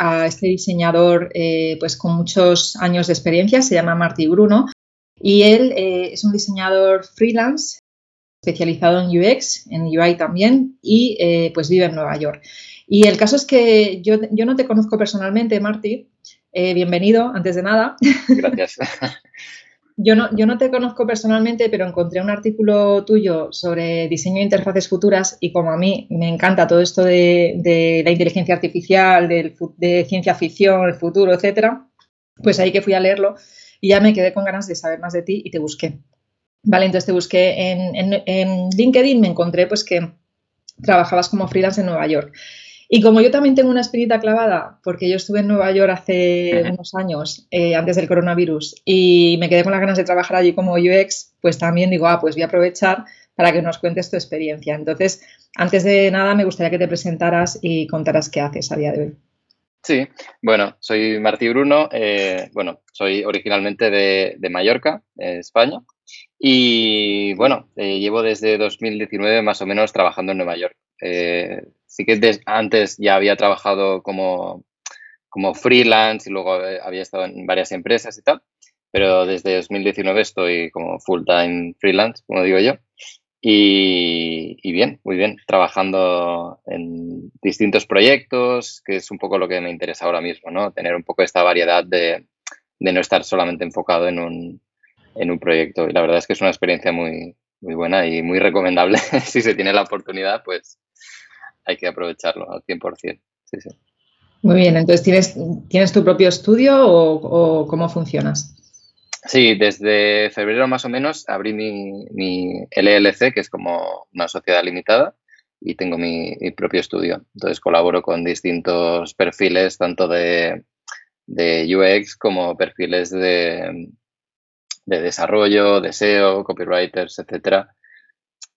a este diseñador eh, pues con muchos años de experiencia, se llama Marty Bruno, y él eh, es un diseñador freelance especializado en UX, en UI también, y eh, pues vive en Nueva York. Y el caso es que yo, yo no te conozco personalmente, Marty. bienvenido, antes de nada. Gracias. Yo no, yo no te conozco personalmente, pero encontré un artículo tuyo sobre diseño de interfaces futuras y como a mí me encanta todo esto de, la inteligencia artificial, de ciencia ficción, el futuro, etcétera, pues ahí que fui a leerlo y ya me quedé con ganas de saber más de ti y te busqué. Vale, entonces te busqué en, en LinkedIn, me encontré pues que trabajabas como freelance en Nueva York. Y como yo también tengo una espinita clavada, porque yo estuve en Nueva York hace unos años, eh, antes del coronavirus, y me quedé con las ganas de trabajar allí como UX, pues también digo, ah, pues voy a aprovechar para que nos cuentes tu experiencia. Entonces, antes de nada, me gustaría que te presentaras y contaras qué haces a día de hoy. Sí, bueno, soy Martí Bruno, eh, bueno, soy originalmente de, Mallorca, España, y bueno, eh, llevo desde 2019 más o menos trabajando en Nueva York. Sí que antes ya había trabajado como, como freelance y luego había estado en varias empresas y tal, pero desde 2019 estoy como full time freelance, como digo yo. Y, y, bien, muy bien, trabajando en distintos proyectos, que es un poco lo que me interesa ahora mismo, ¿no? Tener un poco esta variedad de, de no estar solamente enfocado en un, en un proyecto. Y la verdad es que es una experiencia muy, muy buena y muy recomendable. si se tiene la oportunidad, pues hay que aprovecharlo al 100%. Sí, sí. Muy bien, entonces, ¿tienes, ¿tienes tu propio estudio o, cómo funcionas? Sí, desde febrero más o menos abrí mi, mi, LLC, que es como una sociedad limitada, y tengo mi, propio estudio. Entonces colaboro con distintos perfiles, tanto de, de UX como perfiles de, de desarrollo, de SEO, copywriters, etcétera,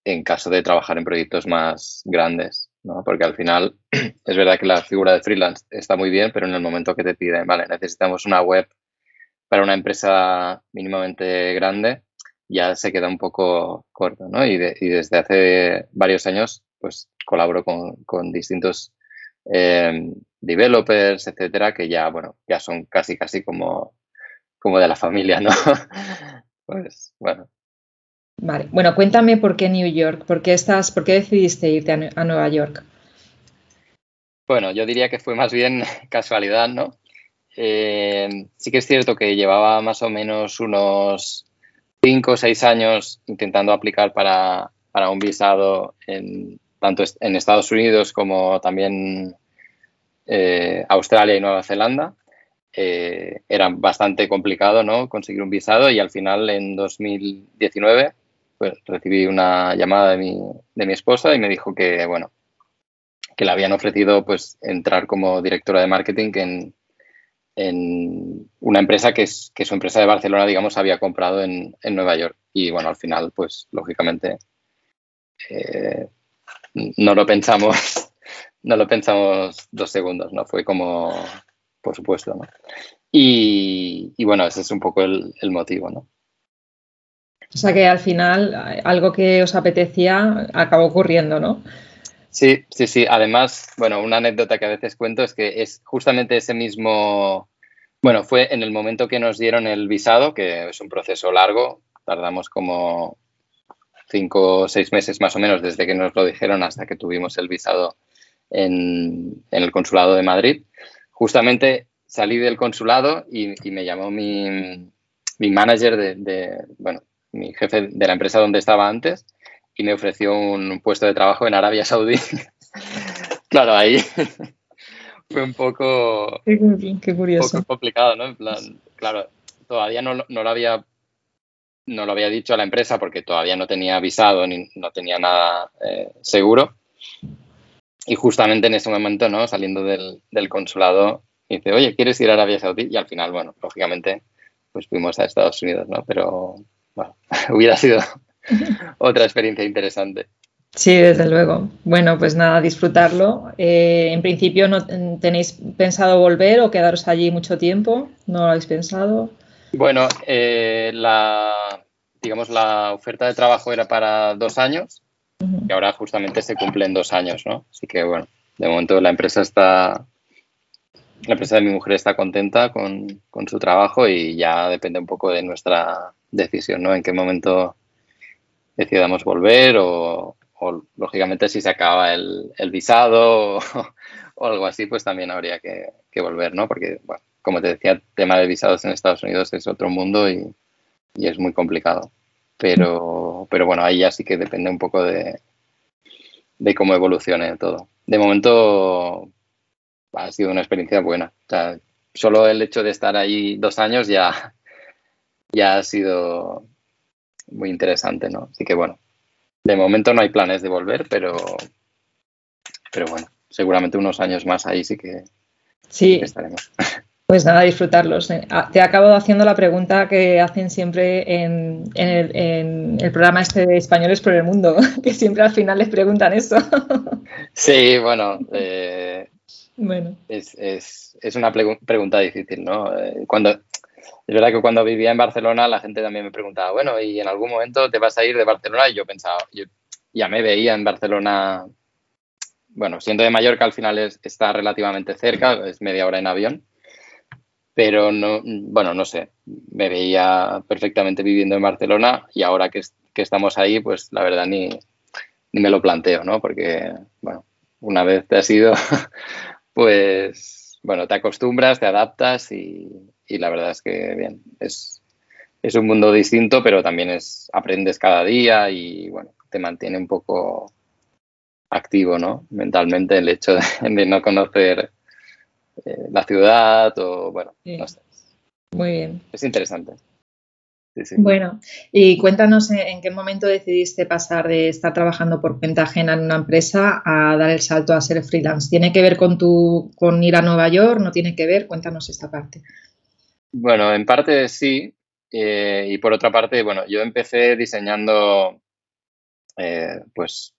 en caso de trabajar en proyectos más grandes. ¿No? Porque al final es verdad que la figura de freelance está muy bien, pero en el momento que te piden, vale, necesitamos una web para una empresa mínimamente grande, ya se queda un poco corto, ¿no? Y, desde hace varios años, pues colaboro con, distintos em, developers, etcétera, que ya, bueno, ya son casi, casi como, como de la familia, ¿no? pues, bueno, Vale, bueno, cuéntame por qué New York, por qué, estás, por qué decidiste irte a, Nueva York. Bueno, yo diría que fue más bien casualidad, ¿no? Eh, sí que es cierto que llevaba más o menos unos cinco o seis años intentando aplicar para, un visado en, tanto en Estados Unidos como también eh, Australia y Nueva Zelanda. Eh, era bastante complicado ¿no? conseguir un visado y al final en 2019 pues recibí una llamada de mi, de mi esposa y me dijo que, bueno, que le habían ofrecido pues entrar como directora de marketing en, en una empresa que, es, que su empresa de Barcelona, digamos, había comprado en, en Nueva York. Y bueno, al final, pues lógicamente eh, no lo pensamos, no lo pensamos dos segundos, ¿no? Fue como, por supuesto, ¿no? Y, y bueno, ese es un poco el, el motivo, ¿no? O sea que al final algo que os apetecía acabó ocurriendo, ¿no? Sí, sí, sí. Además, bueno, una anécdota que a veces cuento es que es justamente ese mismo, bueno, fue en el momento que nos dieron el visado, que es un proceso largo, tardamos como cinco o seis meses más o menos desde que nos lo dijeron hasta que tuvimos el visado en, el consulado de Madrid. Justamente salí del consulado y, me llamó mi, manager de, bueno, mi jefe de la empresa donde estaba antes, y me ofreció un puesto de trabajo en Arabia Saudí. claro, ahí fue un poco, qué, curioso. complicado, ¿no? En plan, claro, todavía no, lo había no lo había dicho a la empresa porque todavía no tenía avisado ni no tenía nada eh, seguro. Y justamente en ese momento, ¿no? Saliendo del, del consulado, dice, oye, ¿quieres ir a Arabia Saudí? Y al final, bueno, lógicamente, pues fuimos a Estados Unidos, ¿no? Pero, bueno, hubiera sido otra experiencia interesante. Sí, desde luego. Bueno, pues nada, disfrutarlo. Eh, en principio, ¿no tenéis pensado volver o quedaros allí mucho tiempo? ¿No lo habéis pensado? Bueno, eh, la, digamos, la oferta de trabajo era para dos años y ahora justamente se cumplen dos años, ¿no? Así que, bueno, de momento la empresa está, la empresa de mi mujer está contenta con, con su trabajo y ya depende un poco de nuestra decisión, ¿no? En qué momento decidamos volver o, lógicamente si se acaba el, visado o, algo así, pues también habría que, volver, ¿no? Porque, como te decía, el tema de visados en Estados Unidos es otro mundo y, es muy complicado. Pero, pero bueno, ahí ya sí que depende un poco de, de cómo evolucione todo. De momento ha sido una experiencia buena. O sea, solo el hecho de estar ahí dos años ya, ya ha sido muy interesante, ¿no? Así que bueno, de momento no hay planes de volver, pero, pero bueno, seguramente unos años más ahí sí que, sí. estaremos. Pues nada, disfrutarlos. Eh, ah, te acabo haciendo la pregunta que hacen siempre en, el, programa este de Españoles por el Mundo, que siempre al final les preguntan eso. Sí, bueno, eh, bueno. Es, es, una pregunta difícil, ¿no? Eh, cuando, es verdad que cuando vivía en Barcelona la gente también me preguntaba, bueno, ¿y en algún momento te vas a ir de Barcelona? Y yo pensaba, ya me veía en Barcelona, bueno, siendo de Mallorca al final está relativamente cerca, es media hora en avión, pero no, bueno, no sé, me veía perfectamente viviendo en Barcelona y ahora que, estamos ahí, pues la verdad ni, ni me lo planteo, ¿no? Porque, bueno, una vez te has ido, pues, bueno, te acostumbras, te adaptas y, y la verdad es que, bien, es, es un mundo distinto, pero también es aprendes cada día y, bueno, te mantiene un poco activo, ¿no? Mentalmente el hecho de, no conocer eh, la ciudad o, bueno, no sé. Muy bien. Es interesante. Bueno, y cuéntanos en qué momento decidiste pasar de estar trabajando por cuenta ajena en una empresa a dar el salto a ser freelance. ¿Tiene que ver con tu con ir a Nueva York? ¿No tiene que ver? Cuéntanos esta parte. Bueno, en parte sí. Eh, y por otra parte, bueno, yo empecé diseñando, eh, pues,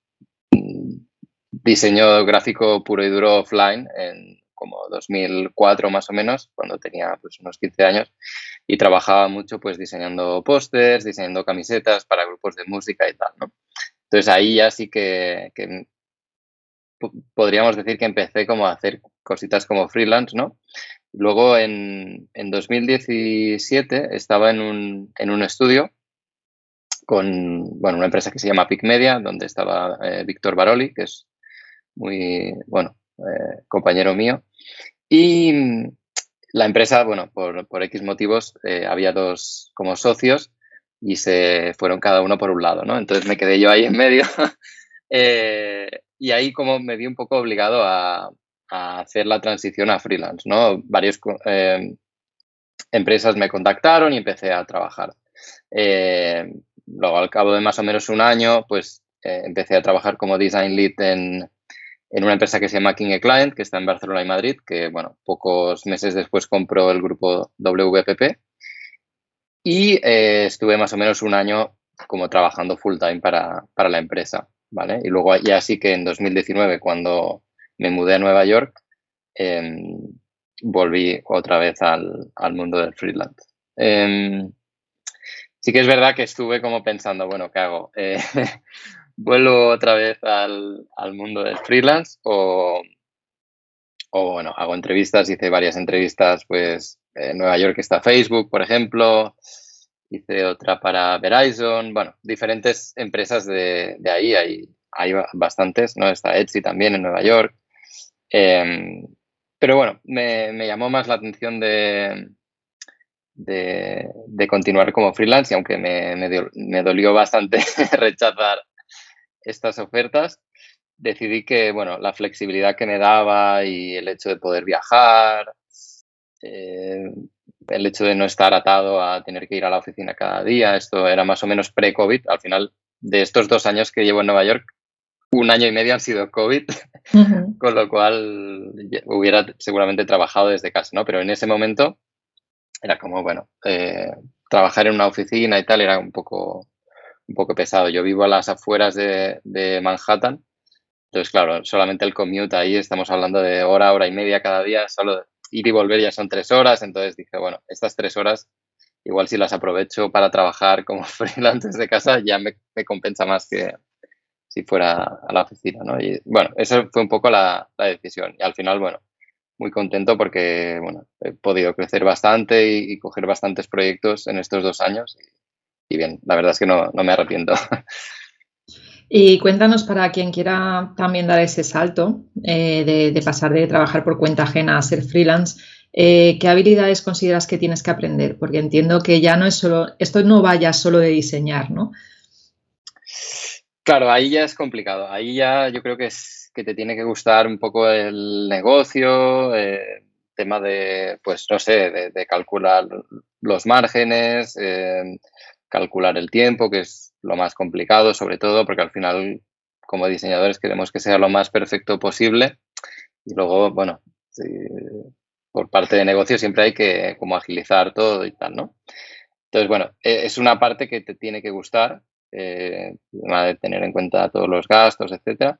diseño gráfico puro y duro offline en como 2004 más o menos, cuando tenía pues, unos 15 años, y trabajaba mucho pues diseñando pósters, diseñando camisetas para grupos de música y tal, ¿no? Entonces ahí ya sí que, que podríamos decir que empecé como a hacer cositas como freelance, ¿no? Luego, en, 2017, estaba en un, en un, estudio con bueno, una empresa que se llama PIC Media, donde estaba eh, Víctor Baroli, que es muy, bueno, eh, compañero mío. Y la empresa, bueno, por, por X motivos, eh, había dos como socios y se fueron cada uno por un lado, ¿no? Entonces me quedé yo ahí en medio y ahí como me vi un poco obligado a, a hacer la transición a freelance, ¿no? Varias eh, empresas me contactaron y empecé a trabajar. Eh, luego, al cabo de más o menos un año, pues eh, empecé a trabajar como design lead en, una empresa que se llama King Client, que está en Barcelona y Madrid, que, bueno, pocos meses después compró el grupo WPP. Y estuve más o menos un año como trabajando full time para, para la empresa, ¿vale? Y luego ya sí que en 2019, cuando me mudé a Nueva York, em, volví otra vez al, mundo del freelance. Em, sí que es verdad que estuve como pensando, bueno, ¿qué hago? Eh, ¿Vuelvo otra vez al, mundo del freelance o, o, bueno, hago entrevistas, hice varias entrevistas, pues en Nueva York está Facebook, por ejemplo, hice otra para Verizon, bueno, diferentes empresas de, de ahí, hay, hay bastantes, ¿no? Está Etsy también en Nueva York. Em, pero bueno, me, llamó más la atención de, de, continuar como freelance y aunque me, me, dolió bastante rechazar estas ofertas, decidí que, bueno, la flexibilidad que me daba y el hecho de poder viajar, eh, el hecho de no estar atado a tener que ir a la oficina cada día, esto era más o menos pre-COVID. Al final, de estos dos años que llevo en Nueva York, un año y medio han sido COVID, con lo cual hubiera seguramente trabajado desde casa, ¿no? Pero en ese momento era como, bueno, eh, trabajar en una oficina y tal era un poco, un poco pesado. Yo vivo a las afueras de, de Manhattan, entonces, claro, solamente el commute ahí estamos hablando de hora, hora y media cada día, solo ir y volver ya son tres horas, entonces dije, bueno, estas tres horas igual si las aprovecho para trabajar como freelance desde casa ya me, compensa más que si fuera a la oficina, ¿no? Y bueno, esa fue un poco la, decisión. Y al final, bueno, muy contento porque, bueno, he podido crecer bastante y, coger bastantes proyectos en estos dos años. Y, bien, la verdad es que no, me arrepiento. Y cuéntanos para quien quiera también dar ese salto eh, de, de, pasar de trabajar por cuenta ajena a ser freelance, eh, ¿qué habilidades consideras que tienes que aprender? Porque entiendo que ya no es solo, esto no vaya solo de diseñar, ¿no? Claro, ahí ya es complicado. Ahí ya yo creo que es que te tiene que gustar un poco el negocio, eh, tema de, pues no sé, de, calcular los márgenes, eh, calcular el tiempo, que es lo más complicado, sobre todo, porque al final, como diseñadores, queremos que sea lo más perfecto posible. Y luego, bueno, por parte de negocio siempre hay que como agilizar todo y tal, ¿no? Entonces, bueno, e, es una parte que te tiene que gustar, eh, de tener en cuenta todos los gastos, etcétera.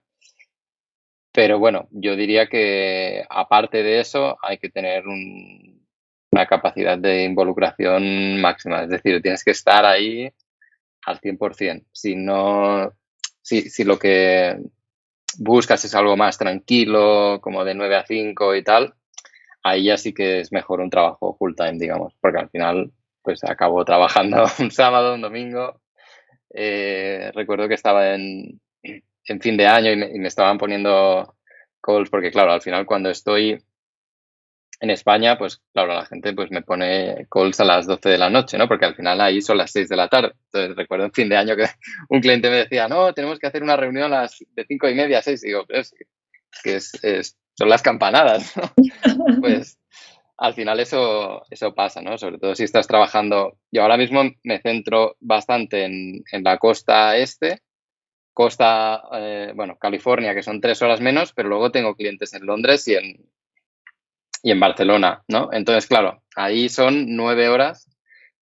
Pero bueno, yo diría que aparte de eso hay que tener una capacidad de involucración máxima, es decir, tienes que estar ahí al 100%. Si no, si, si lo que buscas es algo más tranquilo, como de 9 a 5 y tal, ahí ya sí que es mejor un trabajo full time, digamos, porque al final pues acabo trabajando un sábado, un domingo. Eh, recuerdo que estaba en, en, fin de año y me, estaban poniendo calls porque claro, al final cuando estoy en España, pues claro, la gente pues me pone calls a las 12 de la noche, ¿no? Porque al final ahí son las 6 de la tarde. Entonces recuerdo en fin de año que un cliente me decía, no, tenemos que hacer una reunión a las de 5 y media a 6. Y digo, pero es, que es son las campanadas, pues al final eso, eso pasa, ¿no? Sobre todo si estás trabajando. Yo ahora mismo me centro bastante en, la costa este, costa, eh, bueno, California, que son tres horas menos, pero luego tengo clientes en Londres y en, y en Barcelona, ¿no? Entonces, claro, ahí son nueve horas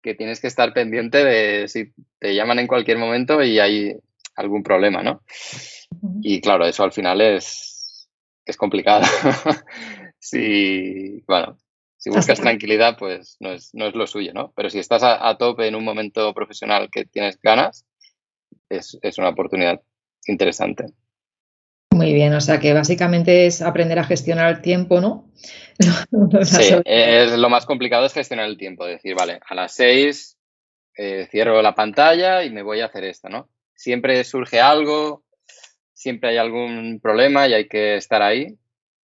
que tienes que estar pendiente de si te llaman en cualquier momento y hay algún problema, ¿no? Y claro, eso al final es, es complicado. si, bueno, si buscas tranquilidad, pues no es, no es lo suyo, ¿no? Pero si estás a, tope en un momento profesional que tienes ganas, es, una oportunidad interesante. Muy bien, o sea que básicamente es aprender a gestionar el tiempo, ¿no? sí, es, lo más complicado es gestionar el tiempo, decir, vale, a las seis eh, cierro la pantalla y me voy a hacer esto, ¿no? Siempre surge algo, siempre hay algún problema y hay que estar ahí,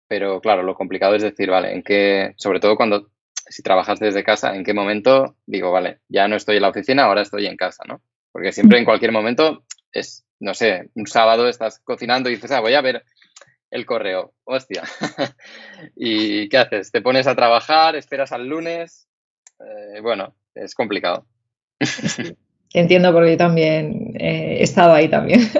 pero claro, lo complicado es decir, vale, en qué, sobre todo cuando, si trabajas desde casa, en qué momento digo, vale, ya no estoy en la oficina, ahora estoy en casa, ¿no? Porque siempre en cualquier momento es, no sé, un sábado estás cocinando y dices, ah, voy a ver el correo, hostia. ¿Y qué haces? ¿Te pones a trabajar? ¿Esperas al lunes? Eh, bueno, es complicado. Entiendo porque yo también he estado ahí también.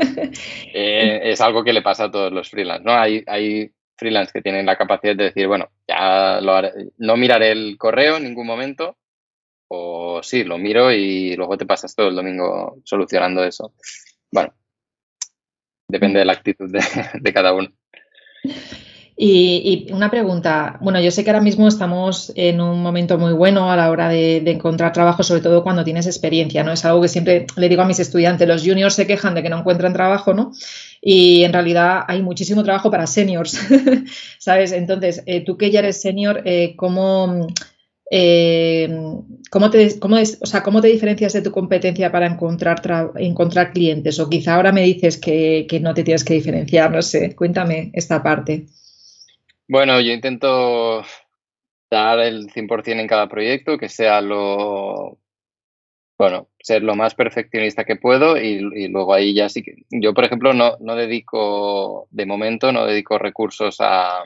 Eh, es algo que le pasa a todos los freelance, ¿no? Hay, hay freelance que tienen la capacidad de decir, bueno, ya lo no miraré el correo en ningún momento, o sí, lo miro y luego te pasas todo el domingo solucionando eso. Bueno, depende de la actitud de cada uno. Y, una pregunta, bueno, yo sé que ahora mismo estamos en un momento muy bueno a la hora de, encontrar trabajo, sobre todo cuando tienes experiencia, ¿no? Es algo que siempre le digo a mis estudiantes, los juniors se quejan de que no encuentran trabajo, ¿no? Y en realidad hay muchísimo trabajo para seniors, ¿sabes? Entonces, eh, tú que ya eres senior, eh, ¿cómo, eh, ¿cómo, te, o sea, ¿cómo te diferencias de tu competencia para encontrar, encontrar clientes? O quizá ahora me dices que no te tienes que diferenciar, no sé, cuéntame esta parte. Bueno, yo intento dar el 100% en cada proyecto, que sea lo, bueno, ser lo más perfeccionista que puedo y, luego ahí ya sí que, yo por ejemplo no, no dedico, de momento no dedico recursos a,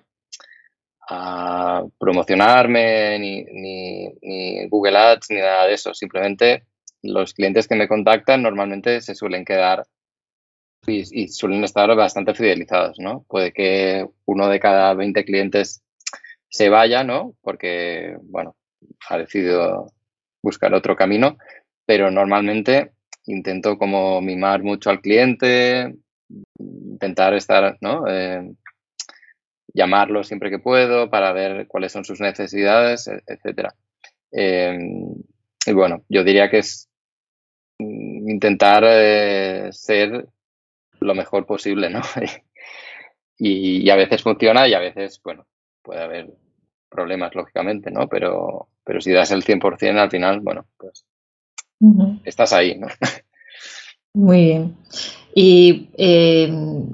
a promocionarme, ni, ni, ni, Google Ads, ni nada de eso. Simplemente los clientes que me contactan normalmente se suelen quedar y, suelen estar bastante fidelizados, ¿no? Puede que uno de cada 20 clientes se vaya, ¿no? Porque, bueno, ha decidido buscar otro camino, pero normalmente intento como mimar mucho al cliente, intentar estar, ¿no? Eh, llamarlo siempre que puedo para ver cuáles son sus necesidades, e-, etcétera. Em, y bueno, yo diría que es mm, intentar eh, ser lo mejor posible, ¿no? y, a veces funciona y a veces, bueno, puede haber problemas, lógicamente, ¿no? Pero, pero si das el 100% al final, bueno, pues estás ahí, ¿no? Muy bien. Y em,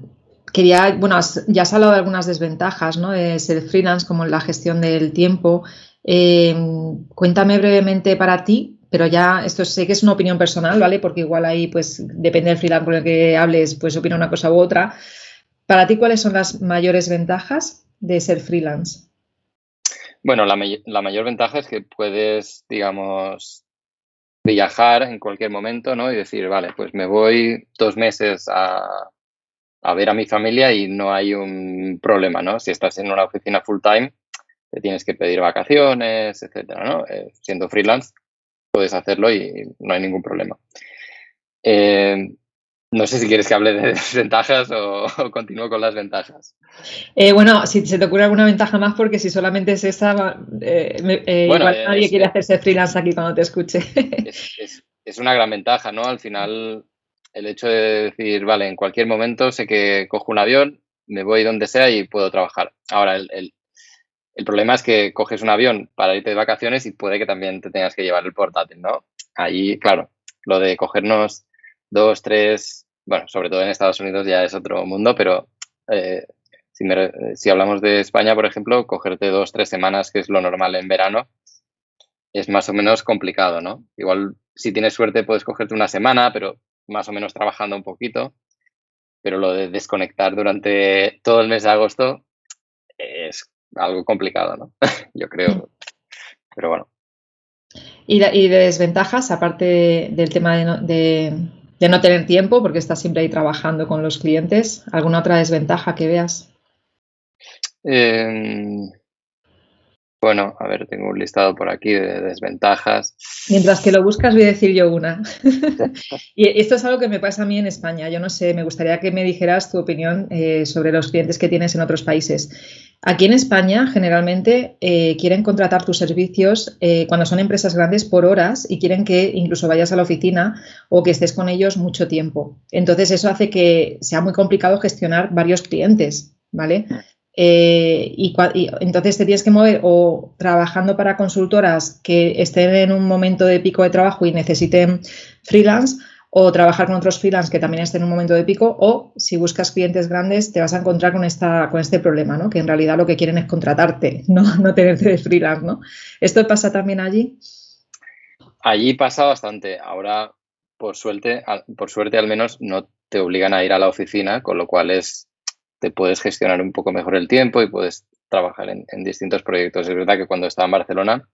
quería, bueno, ya has hablado de algunas desventajas, ¿no? De ser freelance, como la gestión del tiempo. Em, cuéntame brevemente para ti, pero ya esto sé que es una opinión personal, ¿vale? Porque igual ahí, pues, depende del freelance con el que hables, pues opina una cosa u otra. Para ti, ¿cuáles son las mayores ventajas de ser freelance? Bueno, la, la mayor ventaja es que puedes, digamos, viajar en cualquier momento, ¿no? Y decir, vale, pues me voy dos meses a, a ver a mi familia y no hay un problema, ¿no? Si estás en una oficina full time, te tienes que pedir vacaciones, etcétera, ¿no? Eh, siendo freelance, puedes hacerlo y no hay ningún problema. Eh, no sé si quieres que hable de desventajas o, continúo con las ventajas. Eh, bueno, si se te ocurre alguna ventaja más, porque si solamente es esa, bueno, nadie quiere hacerse freelance aquí cuando te escuche. es, una gran ventaja, ¿no? Al final el hecho de decir, vale, en cualquier momento sé que cojo un avión, me voy donde sea y puedo trabajar. Ahora, el, problema es que coges un avión para irte de vacaciones y puede que también te tengas que llevar el portátil, ¿no? Ahí, claro, lo de cogernos dos, tres, bueno, sobre todo en Estados Unidos ya es otro mundo, pero eh, si, si, hablamos de España, por ejemplo, cogerte dos, tres semanas, que es lo normal en verano, es más o menos complicado, ¿no? Igual, si tienes suerte, puedes cogerte una semana, pero más o menos trabajando un poquito, pero lo de desconectar durante todo el mes de agosto algo complicado, ¿no? Yo creo. Pero bueno. ¿Y de, desventajas, aparte del tema de no, tener tiempo, porque estás siempre ahí trabajando con los clientes? ¿Alguna otra desventaja que veas? Eh, bueno, a ver, tengo un listado por aquí de desventajas. Mientras que lo buscas, voy a decir yo una. y esto es algo que me pasa a mí en España. Yo no sé, me gustaría que me dijeras tu opinión eh, sobre los clientes que tienes en otros países. Aquí en España, generalmente, eh, quieren contratar tus servicios eh, cuando son empresas grandes por horas y quieren que incluso vayas a la oficina o que estés con ellos mucho tiempo. Entonces, eso hace que sea muy complicado gestionar varios clientes, ¿vale? Eh, y, entonces te tienes que mover o trabajando para consultoras que estén en un momento de pico de trabajo y necesiten freelance o trabajar con otros freelance que también estén en un momento de pico o si buscas clientes grandes te vas a encontrar con, esta, con este problema, ¿no? que en realidad lo que quieren es contratarte, no, no tenerte de freelance. ¿no? ¿Esto pasa también allí? Allí pasa bastante. Ahora, por suerte, por suerte al menos, no te obligan a ir a la oficina, con lo cual es te puedes gestionar un poco mejor el tiempo y puedes trabajar en, distintos proyectos. Es verdad que cuando estaba en Barcelona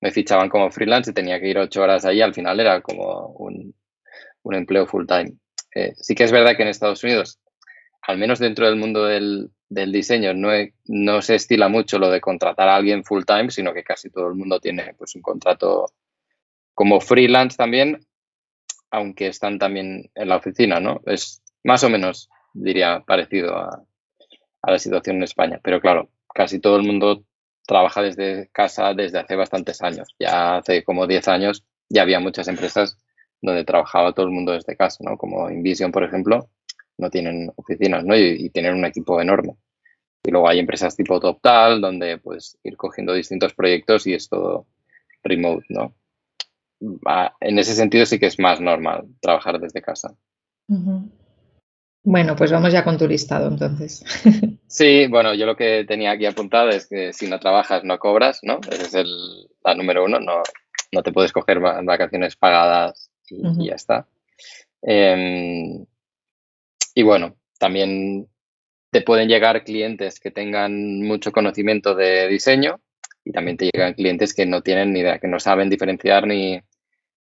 me fichaban como freelance y tenía que ir ocho horas allí, al final era como un, empleo full time. Eh, sí que es verdad que en Estados Unidos, al menos dentro del mundo del, diseño, no, no, se estila mucho lo de contratar a alguien full time, sino que casi todo el mundo tiene pues, un contrato como freelance también, aunque están también en la oficina, ¿no? Es más o menos, diría, parecido a, a la situación en España. Pero claro, casi todo el mundo trabaja desde casa desde hace bastantes años. Ya hace como 10 años ya había muchas empresas donde trabajaba todo el mundo desde casa, ¿no? Como Invision, por ejemplo, no tienen oficinas, ¿no? Y, tienen un equipo enorme. Y luego hay empresas tipo TopTal, donde pues ir cogiendo distintos proyectos y es todo remote, ¿no? En ese sentido sí que es más normal trabajar desde casa. Bueno, pues vamos ya con tu listado entonces. Sí, bueno, yo lo que tenía aquí apuntado es que si no trabajas no cobras, ¿no? Ese es el, la número uno, no, no te puedes coger vacaciones pagadas y, ya está. Em, y bueno, también te pueden llegar clientes que tengan mucho conocimiento de diseño y también te llegan clientes que no tienen ni idea, que no saben diferenciar ni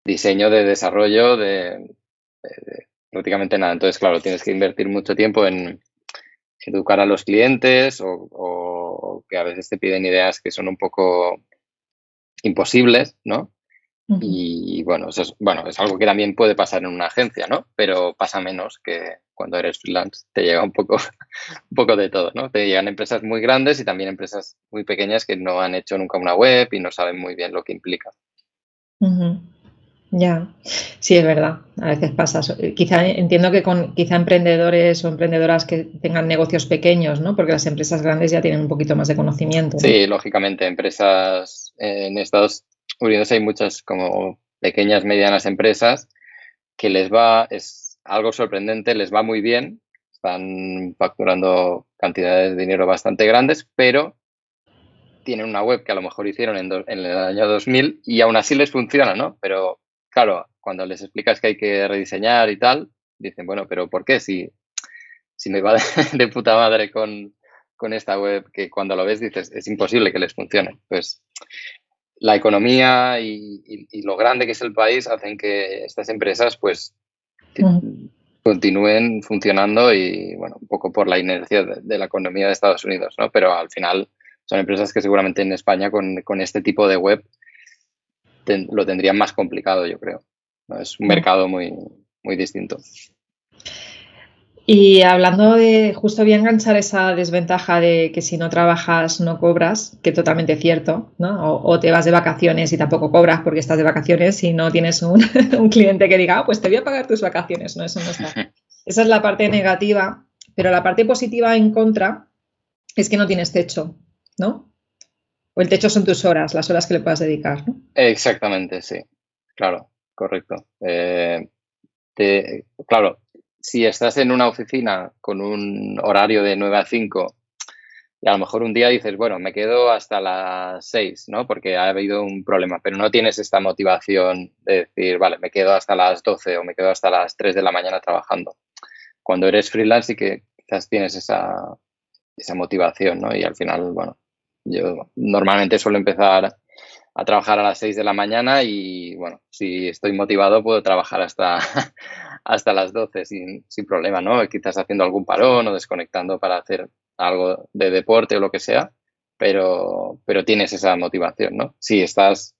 diseño de desarrollo de prácticamente nada. Entonces, claro, tienes que invertir mucho tiempo en educar a los clientes o, que a veces te piden ideas que son un poco imposibles, ¿no? Y bueno, eso es, bueno, es algo que también puede pasar en una agencia, ¿no? Pero pasa menos que cuando eres freelance. Te llega un poco, un poco de todo, ¿no? Te llegan empresas muy grandes y también empresas muy pequeñas que no han hecho nunca una web y no saben muy bien lo que implica. Ya, sí, es verdad. A veces pasa. Quizá entiendo que con quizá emprendedores o emprendedoras que tengan negocios pequeños, ¿no? Porque las empresas grandes ya tienen un poquito más de conocimiento. Sí, lógicamente. Empresas en Estados Unidos hay muchas como pequeñas, medianas empresas que les va, es algo sorprendente, les va muy bien. Están facturando cantidades de dinero bastante grandes, pero tienen una web que a lo mejor hicieron en, el año 2000 y aún así les funciona, ¿no? Pero claro, cuando les explicas que hay que rediseñar y tal, dicen, bueno, pero ¿por qué? Si, si me va de, puta madre con, esta web, que cuando lo ves dices, es imposible que les funcione. Pues la economía y, lo grande que es el país hacen que estas empresas pues continúen funcionando y bueno, un poco por la inercia de, la economía de Estados Unidos, ¿no? Pero al final son empresas que seguramente en España con, con este tipo de web lo tendrían más complicado, yo creo. Es un mercado muy, muy distinto. Y hablando de, justo voy a enganchar esa desventaja de que si no trabajas no cobras, que totalmente cierto, ¿no? O, te vas de vacaciones y tampoco cobras porque estás de vacaciones y no tienes un, cliente que diga, ah, pues te voy a pagar tus vacaciones, ¿no? Eso no está. Esa es la parte negativa, pero la parte positiva en contra es que no tienes techo, ¿no? O el techo son tus horas, las horas que le puedas dedicar, ¿no? Exactamente, sí. Claro, correcto. Eh, claro, si estás en una oficina con un horario de 9 a 5 y a lo mejor un día dices, bueno, me quedo hasta las 6, ¿no? Porque ha habido un problema, pero no tienes esta motivación de decir, vale, me quedo hasta las 12 o me quedo hasta las 3 de la mañana trabajando. Cuando eres freelance y que quizás tienes esa, esa motivación, ¿no? Y al final, bueno, yo normalmente suelo empezar a trabajar a las 6 de la mañana y, bueno, si estoy motivado puedo trabajar hasta, hasta las 12 sin, sin problema, ¿no? Quizás haciendo algún parón o desconectando para hacer algo de deporte o lo que sea, pero, pero tienes esa motivación, ¿no? Si estás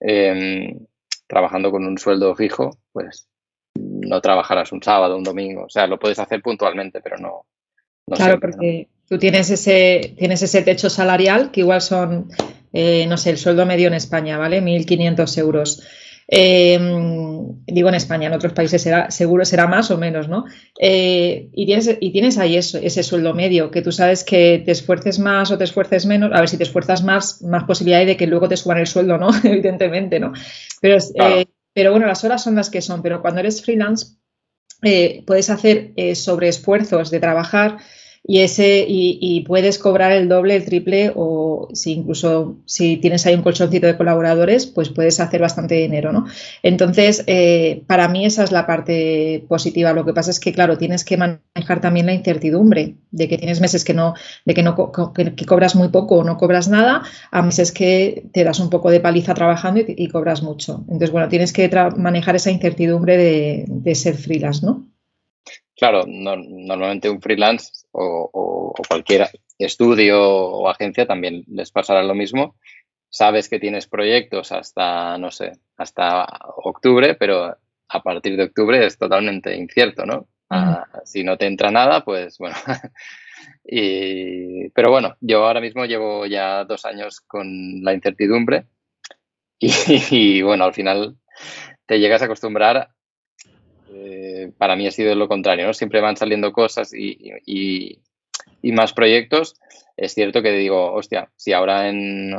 em, trabajando con un sueldo fijo, pues no trabajarás un sábado, un domingo, o sea, lo puedes hacer puntualmente, pero no. claro, porque Tú tienes ese, tienes ese techo salarial que igual son, eh, no sé, el sueldo medio en España, ¿vale? 1.500 euros. Em, digo en España, en otros países será, seguro será más o menos, ¿no? Eh, y, tienes, y tienes ahí eso, ese sueldo medio, que tú sabes que te esfuerces más o te esfuerces menos, a ver si te esfuerzas más, más posibilidad hay de que luego te suban el sueldo, ¿no? Evidentemente, ¿no? Pero, eh, pero bueno, las horas son las que son, pero cuando eres freelance puedes hacer sobre esfuerzos de trabajar y ese y, puedes cobrar el doble, el triple o si incluso si tienes ahí un colchoncito de colaboradores, pues puedes hacer bastante dinero, ¿no? Entonces, eh, para mí esa es la parte positiva. Lo que pasa es que, claro, tienes que manejar también la incertidumbre de que tienes meses que no, de que no que, cobras muy poco o no cobras nada, a meses que te das un poco de paliza trabajando y, cobras mucho. Entonces, bueno, tienes que manejar esa incertidumbre de, de ser freelance, ¿no? Claro, normalmente un freelance o, cualquier estudio o agencia también les pasará lo mismo. Sabes que tienes proyectos hasta, no sé, hasta octubre, pero a partir de octubre es totalmente incierto, ¿no? Ah, si no te entra nada, pues bueno. y, pero bueno, yo ahora mismo llevo ya dos años con la incertidumbre y bueno, al final te llegas a acostumbrar eh, para mí ha sido lo contrario, ¿no? Siempre van saliendo cosas y, más proyectos. Es cierto que digo, hostia, si ahora en,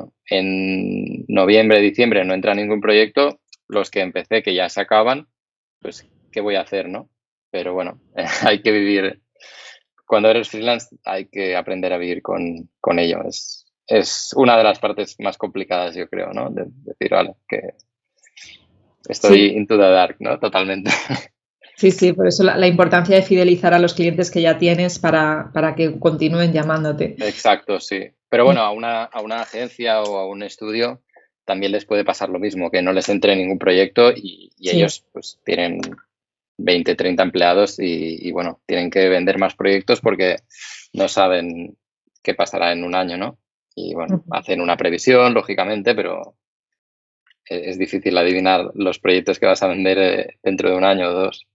noviembre, diciembre no entra ningún proyecto, los que empecé que ya se acaban, pues, ¿qué voy a hacer, no? Pero bueno, hay que vivir. Cuando eres freelance hay que aprender a vivir con, ello. Es, es una de las partes más complicadas, yo creo, ¿no? De, decir, vale, que estoy into the dark, ¿no? Totalmente. Sí, sí, por eso la, importancia de fidelizar a los clientes que ya tienes para, que continúen llamándote. Exacto, sí. Pero bueno, a una, a una agencia o a un estudio también les puede pasar lo mismo, que no les entre ningún proyecto y, ellos pues tienen 20, 30 empleados y, bueno, tienen que vender más proyectos porque no saben qué pasará en un año, ¿no? Y bueno, hacen una previsión, lógicamente, pero e, es difícil adivinar los proyectos que vas a vender eh, dentro de un año o dos.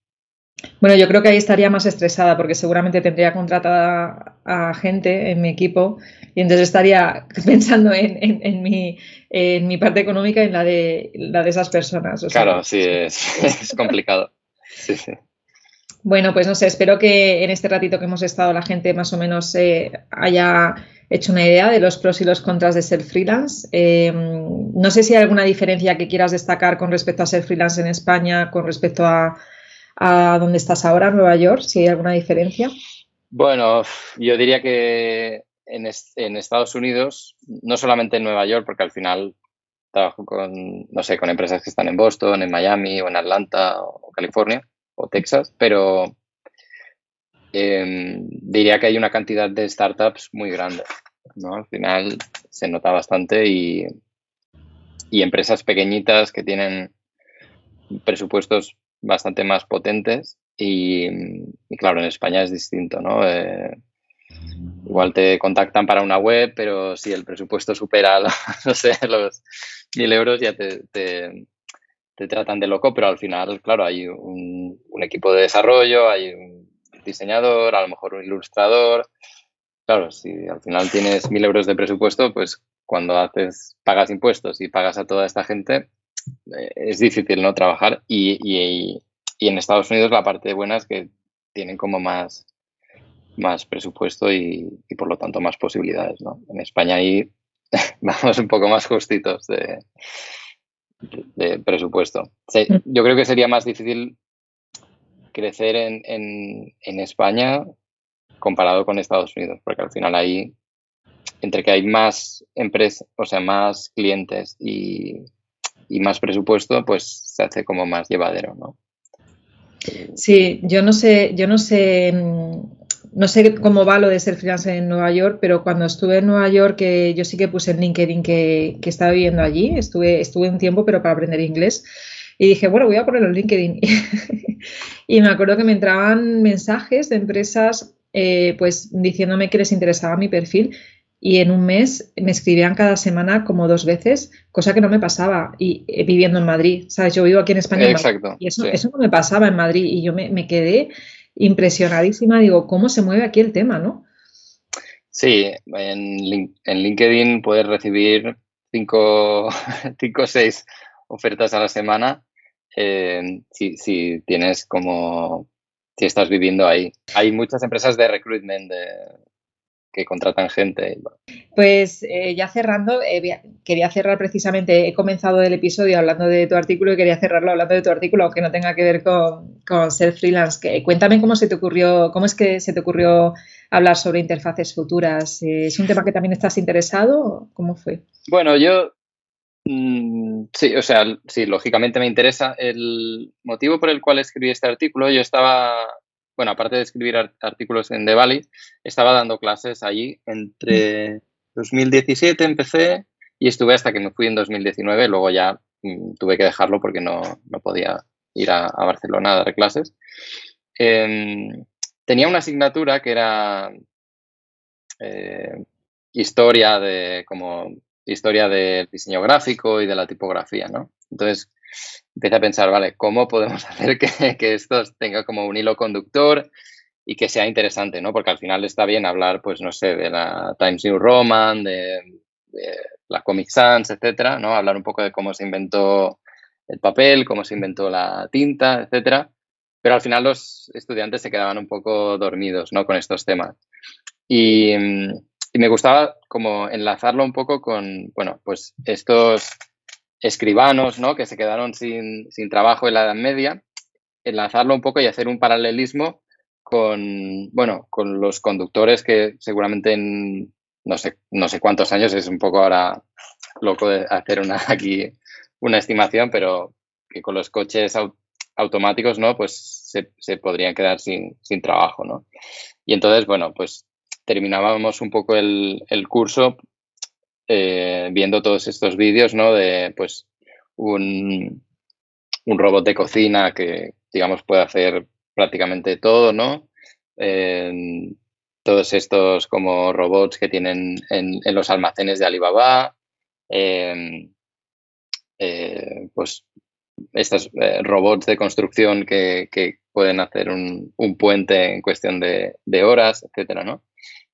Bueno, yo creo que ahí estaría más estresada porque seguramente tendría contratada a gente en mi equipo y entonces estaría pensando en, mi, en mi parte económica y en la de, la de esas personas. claro, sí, es, complicado. Sí, sí. Bueno, pues no sé, espero que en este ratito que hemos estado la gente más o menos eh, haya hecho una idea de los pros y los contras de ser freelance. Eh, no sé si hay alguna diferencia que quieras destacar con respecto a ser freelance en España, con respecto a, a donde estás ahora, Nueva York, si hay alguna diferencia. Bueno, yo diría que en, Estados Unidos, no solamente en Nueva York, porque al final trabajo con, no sé, con empresas que están en Boston, en Miami o en Atlanta o California o Texas, pero em, diría que hay una cantidad de startups muy grande. ¿no? Al final se nota bastante y, y empresas pequeñitas que tienen presupuestos bastante más potentes y, claro, en España es distinto, ¿no? Eh, igual te contactan para una web, pero si el presupuesto supera, no sé, los mil euros ya te, te, tratan de loco, pero al final, claro, hay un, equipo de desarrollo, hay un diseñador, a lo mejor un ilustrador. Claro, si al final tienes mil euros de presupuesto, pues cuando haces, pagas impuestos y pagas a toda esta gente, es difícil no trabajar y, y, y, en Estados Unidos la parte buena es que tienen como más, más presupuesto y, por lo tanto más posibilidades. ¿no? En España ahí vamos un poco más justitos de, de, presupuesto. Mm. yo creo que sería más difícil crecer en, en, en España comparado con Estados Unidos, porque al final ahí entre que hay más empresas, o sea, más clientes y, y más presupuesto, pues se hace como más llevadero, ¿no? Sí, yo no sé, yo no sé, no sé cómo va lo de ser freelance en Nueva York, pero cuando estuve en Nueva York, que yo sí que puse en LinkedIn que, que estaba viviendo allí, estuve, estuve un tiempo, pero para aprender inglés. Y dije, bueno, voy a ponerlo en LinkedIn. y me acuerdo que me entraban mensajes de empresas eh, pues diciéndome que les interesaba mi perfil y en un mes me escribían cada semana como dos veces, cosa que no me pasaba y eh, viviendo en Madrid, ¿sabes? Yo vivo aquí en España y eso, eso no me pasaba en Madrid y yo me, quedé impresionadísima, digo, ¿cómo se mueve aquí el tema, no? Sí, en, en LinkedIn puedes recibir cinco, cinco o seis ofertas a la semana eh, si, si tienes como, si estás viviendo ahí. Hay muchas empresas de recruitment, de, que contratan gente. Pues eh, ya cerrando, eh, quería cerrar precisamente, he comenzado el episodio hablando de tu artículo y quería cerrarlo hablando de tu artículo, aunque no tenga que ver con, ser freelance. Que, cuéntame cómo se te ocurrió, cómo es que se te ocurrió hablar sobre interfaces futuras. Eh, ¿Es un tema que también estás interesado? ¿Cómo fue? Bueno, yo mm, sí, o sea, sí, lógicamente me interesa. El motivo por el cual escribí este artículo, yo estaba bueno, aparte de escribir artículos en The Valley, estaba dando clases allí entre 2017 empecé y estuve hasta que me fui en 2019, luego ya mm, tuve que dejarlo porque no, podía ir a, Barcelona a dar clases. Em, tenía una asignatura que era eh, historia de como historia del diseño gráfico y de la tipografía, ¿no? Entonces, empieza a pensar, vale, ¿cómo podemos hacer que, esto tenga como un hilo conductor y que sea interesante, ¿no? Porque al final está bien hablar, pues, no sé, de la Times New Roman, de, la Comic Sans, etcétera, ¿no? Hablar un poco de cómo se inventó el papel, cómo se inventó la tinta, etcétera. Pero al final los estudiantes se quedaban un poco dormidos, ¿no? Con estos temas. Y, y me gustaba como enlazarlo un poco con, bueno, pues estos escribanos, ¿no? Que se quedaron sin, trabajo en la Edad Media, enlazarlo un poco y hacer un paralelismo con, bueno, con los conductores que seguramente en no sé, no sé cuántos años, es un poco ahora loco de hacer una aquí una estimación, pero que con los coches automáticos, ¿no? Pues se, podrían quedar sin, trabajo, ¿no? Y entonces, bueno, pues terminábamos un poco el, el curso eh, viendo todos estos vídeos, ¿no? De, pues, un, un robot de cocina que, digamos, puede hacer prácticamente todo, ¿no? todos estos como robots que tienen en, los almacenes de Alibaba, eh, pues estos eh, robots de construcción que, pueden hacer un, puente en cuestión de, horas, etcétera, ¿no?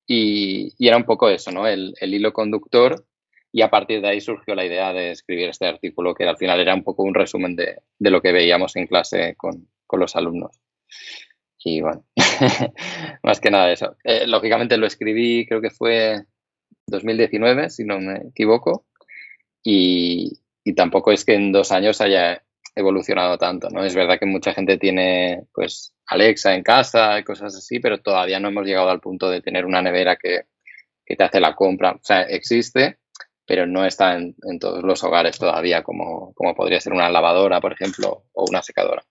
Y, era un poco eso, ¿no? El, hilo conductor y a partir de ahí surgió la idea de escribir este artículo que al final era un poco un resumen de, lo que veíamos en clase con, los alumnos. Y bueno, más que nada eso. Eh, lógicamente lo escribí, creo que fue 2019, si no me equivoco, y, y tampoco es que en dos años haya evolucionado tanto, ¿no? Es verdad que mucha gente tiene, pues, Alexa en casa y cosas así, pero todavía no hemos llegado al punto de tener una nevera que, te hace la compra. O sea, existe, pero no está en, todos los hogares todavía como, como, podría ser una lavadora, por ejemplo, o una secadora.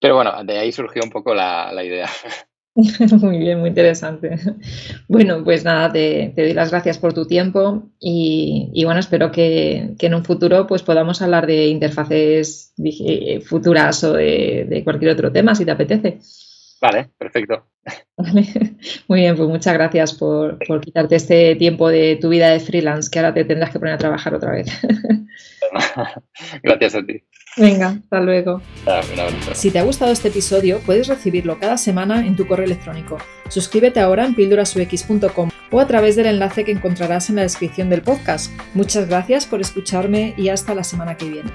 Pero bueno, de ahí surgió un poco la, la idea. Muy bien, muy interesante. Bueno, pues nada, te, doy las gracias por tu tiempo y, bueno, espero que, en un futuro pues podamos hablar de interfaces futuras o de, cualquier otro tema, si te apetece. Vale, perfecto. Muy bien, pues muchas gracias por, por quitarte este tiempo de tu vida de freelance, que ahora te tendrás que poner a trabajar otra vez. gracias a ti. Venga, hasta luego. Si te ha gustado este episodio, puedes recibirlo cada semana en tu correo electrónico. Suscríbete ahora en pildurasux.com o a través del enlace que encontrarás en la descripción del podcast. Muchas gracias por escucharme y hasta la semana que viene.